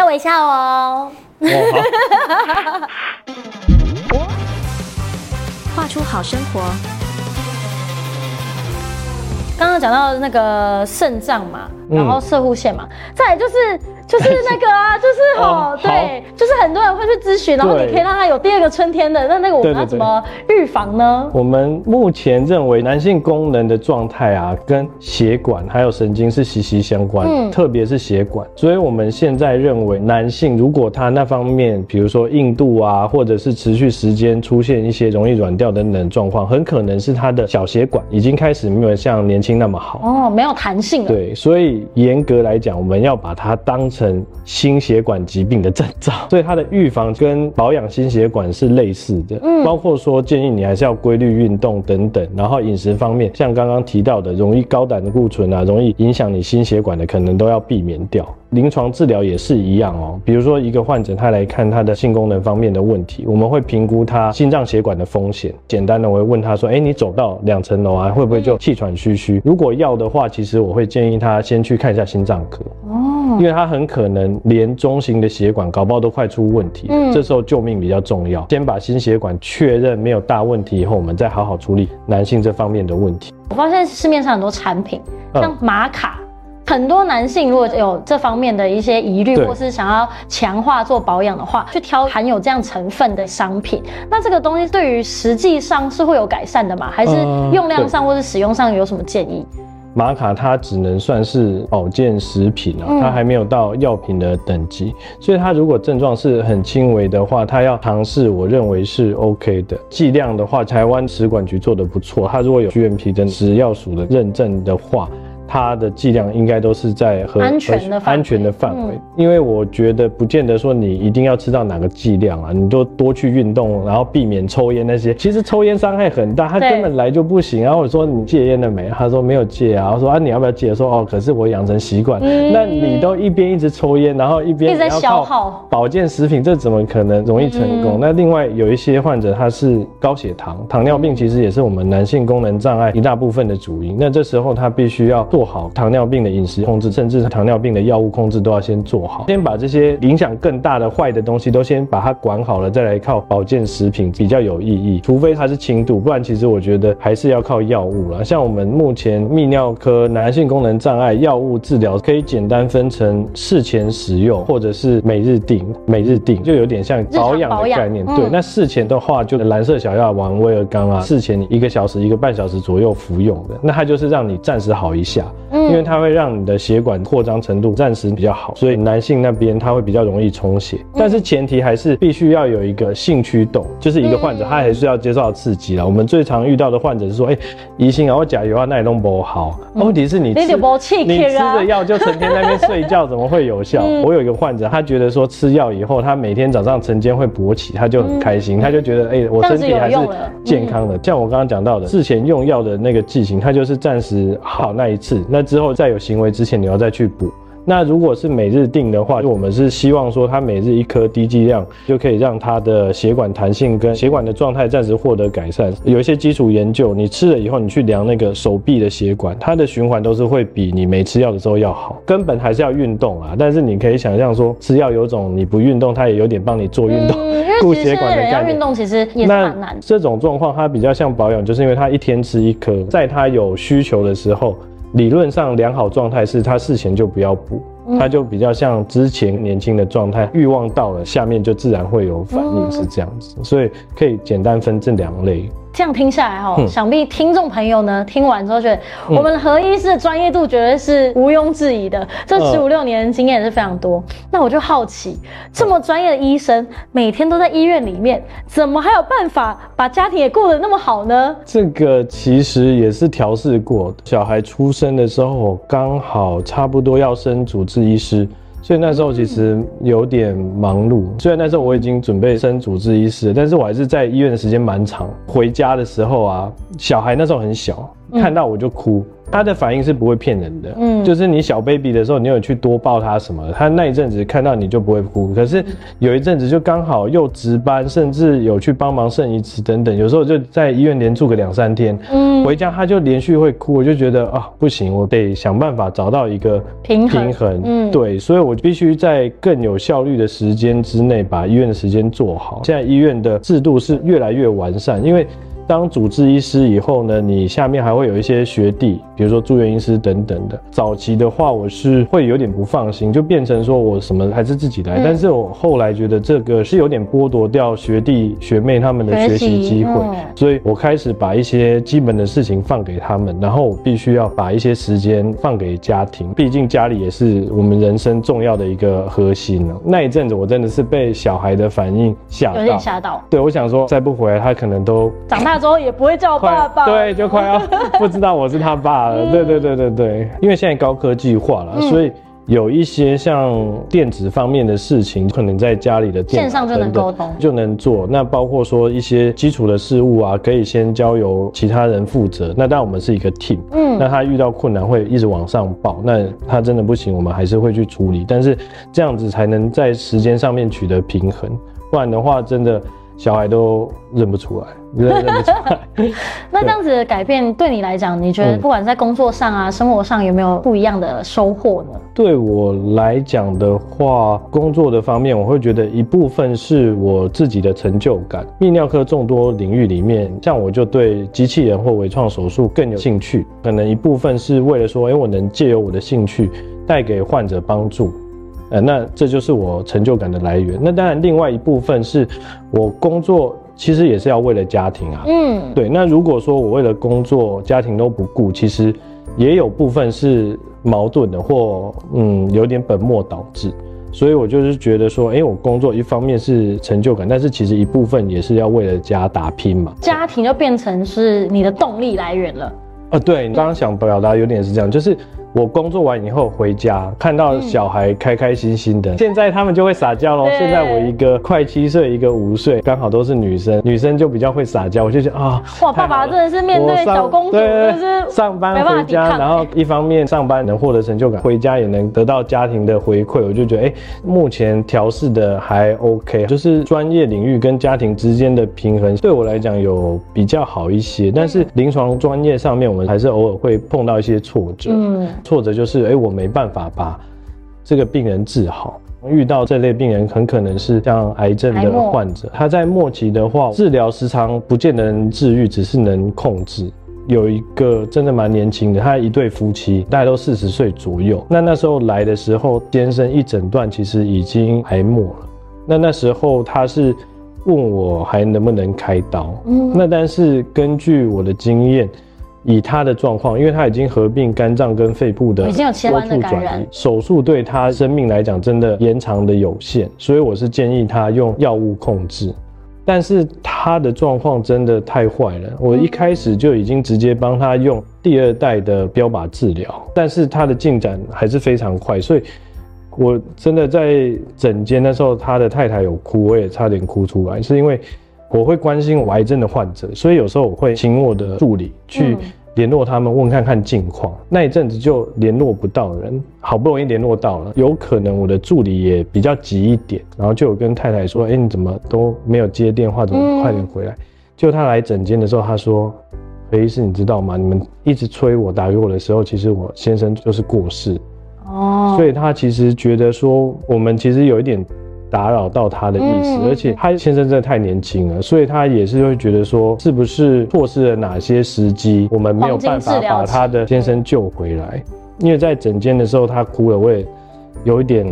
要微笑哦。画出好生活。刚刚讲到那个肾脏嘛，然后射护腺嘛，嗯、再来就是。就是那个啊，就是哦，对，就是很多人会去咨询，然后你可以让他有第二个春天的。那那个我们要怎么预防呢？我们目前认为男性功能的状态啊，跟血管还有神经是息息相关，嗯，特别是血管。所以我们现在认为，男性如果他那方面，比如说硬度啊，或者是持续时间出现一些容易软掉等等状况，很可能是他的小血管已经开始没有像年轻那么好哦，没有弹性了。对，所以严格来讲，我们要把它当成。成心血管疾病的征兆，所以它的预防跟保养心血管是类似的，嗯，包括说建议你还是要规律运动等等，然后饮食方面，像刚刚提到的，容易高胆固醇啊，容易影响你心血管的，可能都要避免掉。临床治疗也是一样哦，比如说一个患者他来看他的性功能方面的问题，我们会评估他心脏血管的风险。简单的，我会问他说：“哎，你走到两层楼啊，会不会就气喘吁吁？”如果要的话，其实我会建议他先去看一下心脏科哦，因为他很可能连中型的血管搞不好都快出问题，嗯，这时候救命比较重要。先把心血管确认没有大问题以后，我们再好好处理男性这方面的问题。我发现市面上很多产品，像玛卡。嗯很多男性如果有这方面的一些疑虑，或是想要强化做保养的话，去挑含有这样成分的商品。那这个东西对于实际上是会有改善的吗？还是用量上或是使用上有什么建议？玛卡它只能算是保健食品啊，它还没有到药品的等级，所以它如果症状是很轻微的话，它要尝试，我认为是 OK 的。剂量的话，台湾食管局做得不错，它如果有 GMP 的食药署的认证的话。它的剂量应该都是在和安全的安全的范围，因为我觉得不见得说你一定要吃到哪个剂量啊，你就多去运动，然后避免抽烟那些。其实抽烟伤害很大，他根本来就不行。然后我说你戒烟了没？他说没有戒啊。我说啊你要不要戒？说哦，可是我养成习惯。那你都一边一直抽烟，然后一边在消耗保健食品，这怎么可能容易成功？那另外有一些患者他是高血糖，糖尿病其实也是我们男性功能障碍一大部分的主因。那这时候他必须要做。做好糖尿病的饮食控制，甚至是糖尿病的药物控制都要先做好。先把这些影响更大的坏的东西都先把它管好了，再来靠保健食品比较有意义。除非它是轻度，不然其实我觉得还是要靠药物了。像我们目前泌尿科男性功能障碍药物治疗，可以简单分成事前使用或者是每日定。每日定就有点像保养的概念。对，那事前的话就蓝色小药丸、威尔刚啊，事前你一个小时、一个半小时左右服用的，那它就是让你暂时好一下。 음. 因为它会让你的血管扩张程度暂时比较好，所以男性那边它会比较容易充血，但是前提还是必须要有一个性驱动，就是一个患者他还是要接受到刺激了。我们最常遇到的患者是说，哎，疑心啊，我甲油啊，那也弄不好。问题是你吃你吃的药就成天在那边睡觉，怎么会有效？我有一个患者，他觉得说吃药以后，他每天早上晨间会勃起，他就很开心，他就觉得哎，我身体还是健康的。像我刚刚讲到的，事前用药的那个剂型，它就是暂时好那一次，那之后再有行为之前，你要再去补。那如果是每日定的话，就我们是希望说，它每日一颗低剂量就可以让它的血管弹性跟血管的状态暂时获得改善。有一些基础研究，你吃了以后，你去量那个手臂的血管，它的循环都是会比你没吃药的时候要好。根本还是要运动啊！但是你可以想象说，吃药有种你不运动，它也有点帮你做运动，顾、嗯、血管的概念。运动其实也是蛮难。这种状况它比较像保养，就是因为它一天吃一颗，在它有需求的时候。理论上良好状态是他事前就不要补，他就比较像之前年轻的状态，欲望到了，下面就自然会有反应，是这样子，所以可以简单分这两类。这样听下来哈，想必听众朋友呢听完之后觉得，我们何医师的专业度绝对是毋庸置疑的。这十五六年经验也是非常多。那我就好奇，这么专业的医生，每天都在医院里面，怎么还有办法把家庭也过得那么好呢？这个其实也是调试过。小孩出生的时候，刚好差不多要升主治医师。所以那时候其实有点忙碌，虽然那时候我已经准备升主治医师，但是我还是在医院的时间蛮长。回家的时候啊，小孩那时候很小。看到我就哭。他的反应是不会骗人的，嗯，就是你小 baby 的时候，你有去多抱他什么，他那一阵子看到你就不会哭。可是有一阵子就刚好又值班，甚至有去帮忙肾移植等等，有时候就在医院连住个两三天，嗯，回家他就连续会哭，我就觉得啊不行，我得想办法找到一个平衡，平衡，嗯，对，所以我必须在更有效率的时间之内把医院的时间做好。现在医院的制度是越来越完善，因为。当主治医师以后呢，你下面还会有一些学弟，比如说住院医师等等的。早期的话，我是会有点不放心，就变成说我什么还是自己来。嗯、但是我后来觉得这个是有点剥夺掉学弟学妹他们的学习机会，嗯、所以我开始把一些基本的事情放给他们，然后我必须要把一些时间放给家庭，毕竟家里也是我们人生重要的一个核心了。那一阵子我真的是被小孩的反应吓到，有点吓到。对，我想说再不回来，他可能都长大。之后也不会叫爸爸，对，就快要 不知道我是他爸了。对对对对对，因为现在高科技化了，所以有一些像电子方面的事情，可能在家里的电线上就能沟通，就能做。那包括说一些基础的事物啊，可以先交由其他人负责。那当然我们是一个 team，嗯，那他遇到困难会一直往上报。那他真的不行，我们还是会去处理。但是这样子才能在时间上面取得平衡，不然的话，真的小孩都认不出来。认不出来 那这样子的改变对你来讲，你觉得不管在工作上啊、生活上有没有不一样的收获呢？对我来讲的话，工作的方面，我会觉得一部分是我自己的成就感。泌尿科众多领域里面，像我就对机器人或微创手术更有兴趣，可能一部分是为了说，哎，我能借由我的兴趣带给患者帮助，呃，那这就是我成就感的来源。那当然，另外一部分是我工作。其实也是要为了家庭啊，嗯，对。那如果说我为了工作、家庭都不顾，其实也有部分是矛盾的，或嗯有点本末倒置。所以我就是觉得说，哎，我工作一方面是成就感，但是其实一部分也是要为了家打拼嘛。家庭就变成是你的动力来源了。啊，对，你刚刚想表达有点是这样，就是。我工作完以后回家，看到小孩开开心心的，嗯、现在他们就会撒娇咯。对。现在我一个快七岁，一个五岁，刚好都是女生，女生就比较会撒娇，我就觉得啊，哇，爸爸真的是面对小公主，就是上班回家，然后一方面上班能获得成就感，回家也能得到家庭的回馈，我就觉得哎、欸，目前调试的还 OK，就是专业领域跟家庭之间的平衡，对我来讲有比较好一些，但是临床专业上面，我们还是偶尔会碰到一些挫折，嗯。挫折就是，哎、我没办法把这个病人治好。遇到这类病人，很可能是像癌症的患者，他在末期的话，治疗时常不见得能治愈，只是能控制。有一个真的蛮年轻的，他一对夫妻，大概都四十岁左右。那那时候来的时候，先生一诊断其实已经癌末了。那那时候他是问我还能不能开刀，那但是根据我的经验。以他的状况，因为他已经合并肝脏跟肺部的，已经有器官的感染，手术对他生命来讲真的延长的有限，所以我是建议他用药物控制。但是他的状况真的太坏了，我一开始就已经直接帮他用第二代的标靶治疗，但是他的进展还是非常快，所以我真的在诊间那时候，他的太太有哭，我也差点哭出来，是因为。我会关心我癌症的患者，所以有时候我会请我的助理去联络他们，问看看近况。那一阵子就联络不到人，好不容易联络到了，有可能我的助理也比较急一点，然后就有跟太太说：“哎，你怎么都没有接电话？怎么快点回来？”就他来诊间的时候，他说：“何医师，你知道吗？你们一直催我打给我的时候，其实我先生就是过世哦，所以他其实觉得说我们其实有一点。”打扰到他的意思，而且他先生真的太年轻了，所以他也是会觉得说，是不是错失了哪些时机，我们没有办法把他的先生救回来。因为在整间的时候他哭了，我也有一点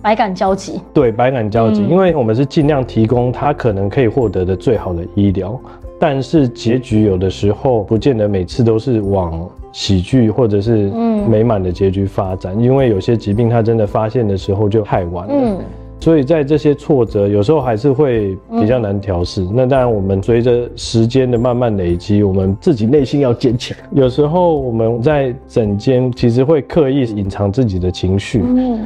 百感交集。对，百感交集，因为我们是尽量提供他可能可以获得的最好的医疗，但是结局有的时候不见得每次都是往喜剧或者是美满的结局发展，因为有些疾病他真的发现的时候就太晚了。所以在这些挫折，有时候还是会比较难调试。嗯、那当然，我们随着时间的慢慢累积，我们自己内心要坚强。有时候我们在整间其实会刻意隐藏自己的情绪，嗯，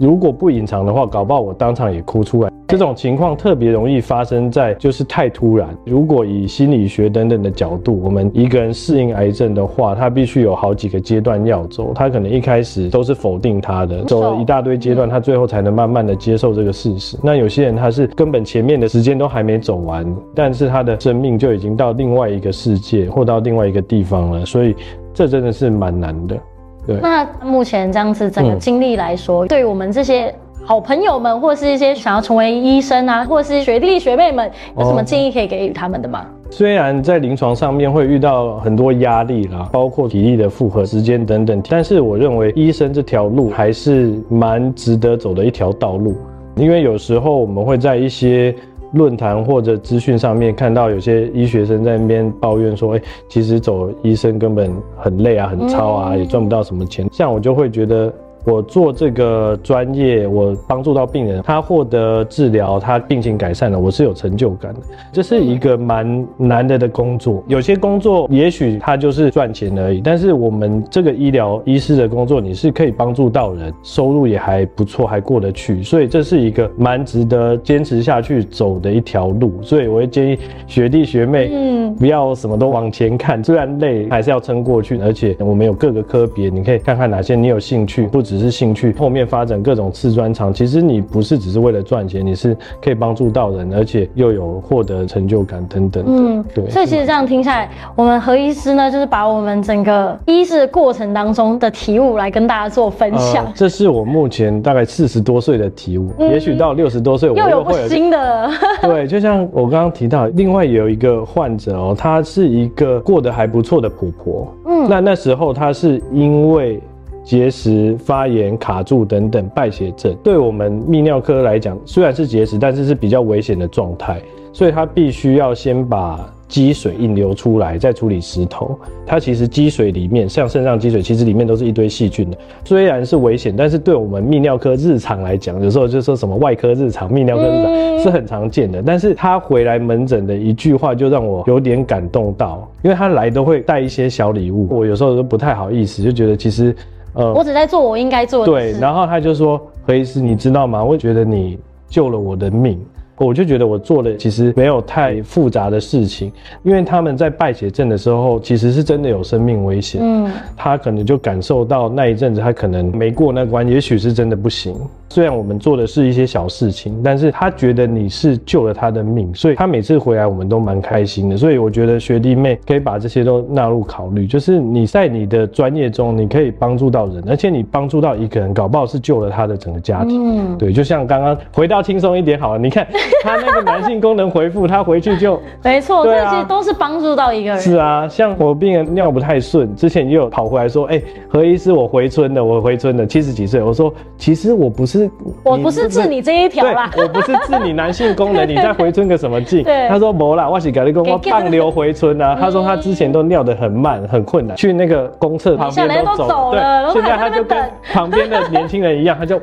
如果不隐藏的话，搞不好我当场也哭出来。这种情况特别容易发生在就是太突然。如果以心理学等等的角度，我们一个人适应癌症的话，他必须有好几个阶段要走。他可能一开始都是否定他的，走了一大堆阶段，他最后才能慢慢的接受这个事实。那有些人他是根本前面的时间都还没走完，但是他的生命就已经到另外一个世界或到另外一个地方了，所以这真的是蛮难的。对。那目前这样子整个经历来说，嗯、对于我们这些。好朋友们，或是一些想要成为医生啊，或是学弟学妹们，有什么建议可以给予他们的吗？虽然在临床上面会遇到很多压力啦，包括体力的负荷、时间等等，但是我认为医生这条路还是蛮值得走的一条道路。因为有时候我们会在一些论坛或者资讯上面看到有些医学生在那边抱怨说：“哎，其实走医生根本很累啊，很操啊，也赚不到什么钱。”像我就会觉得。我做这个专业，我帮助到病人，他获得治疗，他病情改善了，我是有成就感的。这是一个蛮难得的工作。有些工作也许他就是赚钱而已，但是我们这个医疗医师的工作，你是可以帮助到人，收入也还不错，还过得去，所以这是一个蛮值得坚持下去走的一条路。所以我会建议学弟学妹，嗯，不要什么都往前看，虽然累，还是要撑过去。而且我们有各个科别，你可以看看哪些你有兴趣，不只是兴趣，后面发展各种次专长。其实你不是只是为了赚钱，你是可以帮助到人，而且又有获得成就感等等。嗯，对。所以其实这样听下来，我们何医师呢，就是把我们整个医师的过程当中的体悟来跟大家做分享。呃、这是我目前大概四十多岁的体悟，嗯、也许到六十多岁我又会有又有新的。对，就像我刚刚提到，另外有一个患者哦，她是一个过得还不错的婆婆。嗯，那那时候她是因为。结石、发炎、卡住等等败血症，对我们泌尿科来讲，虽然是结石，但是是比较危险的状态，所以它必须要先把积水引流出来，再处理石头。它其实积水里面，像肾脏积水，其实里面都是一堆细菌的。虽然是危险，但是对我们泌尿科日常来讲，有时候就说什么外科日常、泌尿科日常是很常见的。但是他回来门诊的一句话，就让我有点感动到，因为他来都会带一些小礼物，我有时候都不太好意思，就觉得其实。呃，我只在做我应该做的事。对，然后他就说：“何医师，你知道吗？我觉得你救了我的命。”我就觉得我做的其实没有太复杂的事情，因为他们在败血症的时候，其实是真的有生命危险。嗯，他可能就感受到那一阵子他可能没过那关，也许是真的不行。虽然我们做的是一些小事情，但是他觉得你是救了他的命，所以他每次回来我们都蛮开心的。所以我觉得学弟妹可以把这些都纳入考虑，就是你在你的专业中，你可以帮助到人，而且你帮助到一个人，搞不好是救了他的整个家庭。嗯，对，就像刚刚回到轻松一点好了，你看。他那个男性功能回复，他回去就 没错，这些都是帮助到一个人。是啊，像我病人尿不太顺，之前也有跑回来说，哎，何医师，我回村的，我回村的，七十几岁。我说，其实我不是，我不是治你这一条啦，我不是治你男性功能，你在回村个什么劲？他说没啦，我是跟你讲，我放流回村啊。他说他之前都尿得很慢，很困难，去那个公厕旁边都走，对，现在他就跟旁边的年轻人一样，他就，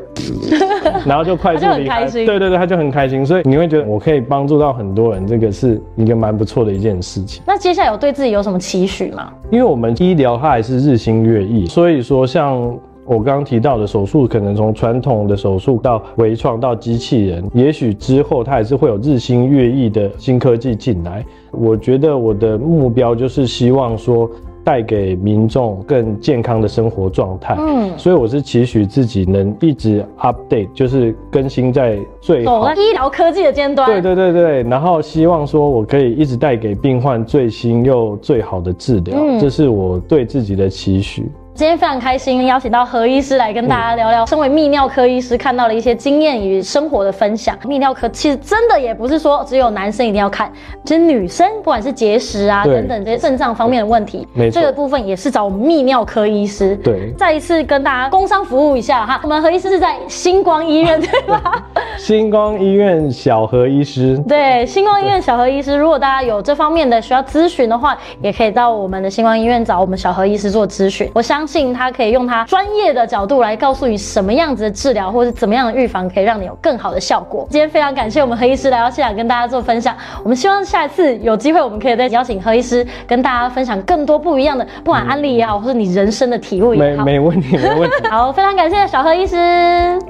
然后就快速离开，对对对，他就很开心，所以你会觉得。我可以帮助到很多人，这个是一个蛮不错的一件事情。那接下来有对自己有什么期许吗？因为我们医疗它还是日新月异，所以说像我刚刚提到的手术，可能从传统的手术到微创到机器人，也许之后它还是会有日新月异的新科技进来。我觉得我的目标就是希望说。带给民众更健康的生活状态，嗯，所以我是期许自己能一直 update，就是更新在最好医疗科技的尖端。对对对对，然后希望说我可以一直带给病患最新又最好的治疗，嗯，这是我对自己的期许。今天非常开心，邀请到何医师来跟大家聊聊，身为泌尿科医师看到了一些经验与生活的分享。泌尿科其实真的也不是说只有男生一定要看，其实女生不管是结石啊等等这些肾脏方面的问题，这个部分也是找我们泌尿科医师。对，再一次跟大家工商服务一下哈，我们何医师是在星光医院对吧？星光医院小何医师。对，星光医院小何医师，如果大家有这方面的需要咨询的话，也可以到我们的星光医院找我们小何医师做咨询。我相信他可以用他专业的角度来告诉你什么样子的治疗，或是怎么样的预防，可以让你有更好的效果。今天非常感谢我们何医师来到现场跟大家做分享。我们希望下一次有机会，我们可以再邀请何医师跟大家分享更多不一样的，不管案例也好，或是你人生的体悟也好。没没问题，没问题。好，非常感谢小何医师。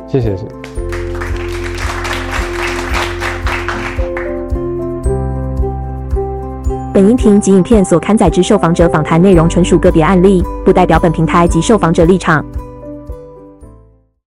谢谢谢。本音频及影片所刊载之受访者访谈内容纯属个别案例，不代表本平台及受访者立场。